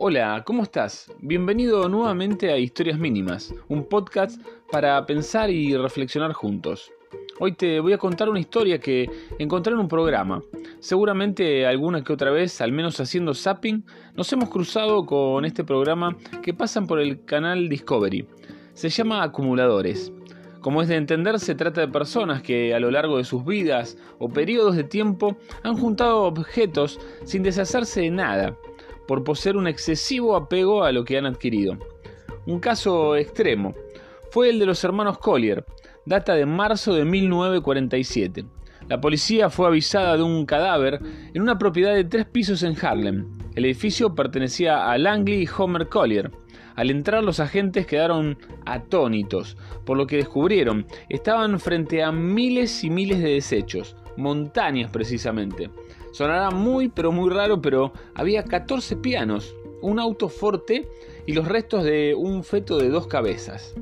Hola, ¿cómo estás? Bienvenido nuevamente a Historias Mínimas, un podcast para pensar y reflexionar juntos. Hoy te voy a contar una historia que encontré en un programa. Seguramente alguna que otra vez, al menos haciendo zapping, nos hemos cruzado con este programa que pasan por el canal Discovery. Se llama Acumuladores. Como es de entender, se trata de personas que a lo largo de sus vidas o periodos de tiempo han juntado objetos sin deshacerse de nada, por poseer un excesivo apego a lo que han adquirido. Un caso extremo fue el de los hermanos Collier, data de marzo de 1947. La policía fue avisada de un cadáver en una propiedad de tres pisos en Harlem. El edificio pertenecía a Langley y Homer Collier. Al entrar los agentes quedaron atónitos por lo que descubrieron. Estaban frente a miles y miles de desechos, montañas precisamente. Sonará muy pero muy raro, pero había 14 pianos, un auto forte y los restos de un feto de dos cabezas.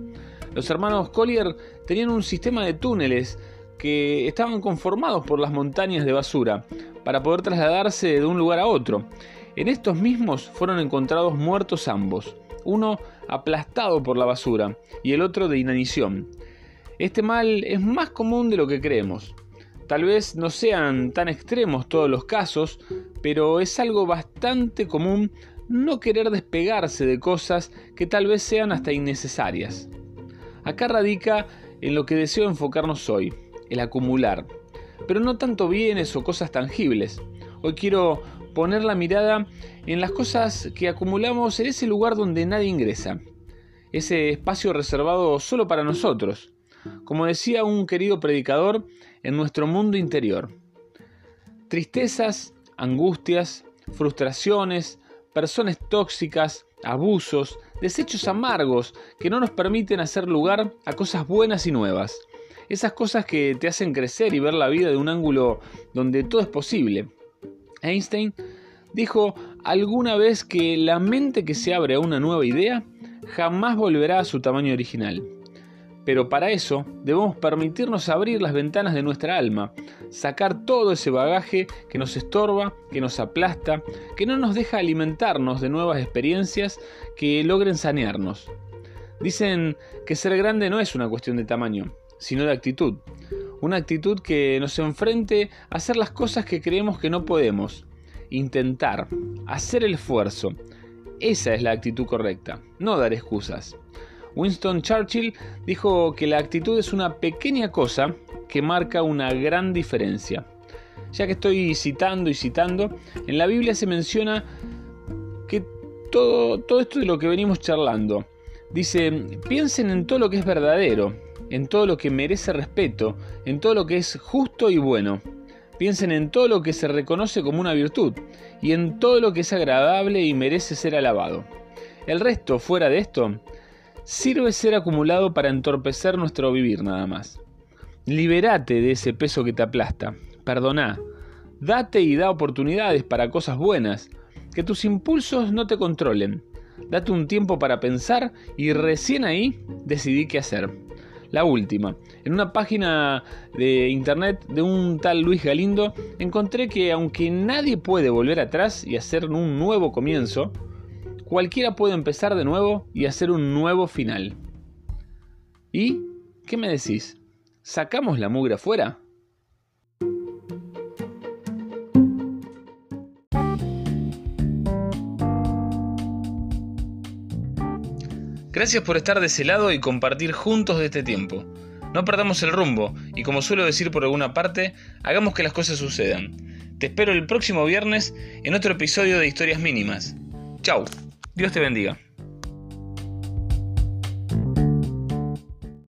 Los hermanos Collier tenían un sistema de túneles que estaban conformados por las montañas de basura para poder trasladarse de un lugar a otro. En estos mismos fueron encontrados muertos ambos uno aplastado por la basura y el otro de inanición. Este mal es más común de lo que creemos. Tal vez no sean tan extremos todos los casos, pero es algo bastante común no querer despegarse de cosas que tal vez sean hasta innecesarias. Acá radica en lo que deseo enfocarnos hoy, el acumular, pero no tanto bienes o cosas tangibles. Hoy quiero poner la mirada en las cosas que acumulamos en ese lugar donde nadie ingresa, ese espacio reservado solo para nosotros, como decía un querido predicador, en nuestro mundo interior. Tristezas, angustias, frustraciones, personas tóxicas, abusos, desechos amargos que no nos permiten hacer lugar a cosas buenas y nuevas. Esas cosas que te hacen crecer y ver la vida de un ángulo donde todo es posible. Einstein dijo alguna vez que la mente que se abre a una nueva idea jamás volverá a su tamaño original. Pero para eso debemos permitirnos abrir las ventanas de nuestra alma, sacar todo ese bagaje que nos estorba, que nos aplasta, que no nos deja alimentarnos de nuevas experiencias que logren sanearnos. Dicen que ser grande no es una cuestión de tamaño, sino de actitud. Una actitud que nos enfrente a hacer las cosas que creemos que no podemos. Intentar, hacer el esfuerzo. Esa es la actitud correcta, no dar excusas. Winston Churchill dijo que la actitud es una pequeña cosa que marca una gran diferencia. Ya que estoy citando y citando, en la Biblia se menciona que todo, todo esto de lo que venimos charlando, dice, piensen en todo lo que es verdadero, en todo lo que merece respeto, en todo lo que es justo y bueno. Piensen en todo lo que se reconoce como una virtud y en todo lo que es agradable y merece ser alabado. El resto, fuera de esto, sirve ser acumulado para entorpecer nuestro vivir nada más. Liberate de ese peso que te aplasta. Perdoná. Date y da oportunidades para cosas buenas. Que tus impulsos no te controlen. Date un tiempo para pensar y recién ahí decidí qué hacer. La última. En una página de internet de un tal Luis Galindo encontré que aunque nadie puede volver atrás y hacer un nuevo comienzo, cualquiera puede empezar de nuevo y hacer un nuevo final. ¿Y qué me decís? ¿Sacamos la mugre afuera? Gracias por estar de ese lado y compartir juntos de este tiempo. No perdamos el rumbo y como suelo decir por alguna parte, hagamos que las cosas sucedan. Te espero el próximo viernes en otro episodio de Historias Mínimas. Chau, Dios te bendiga.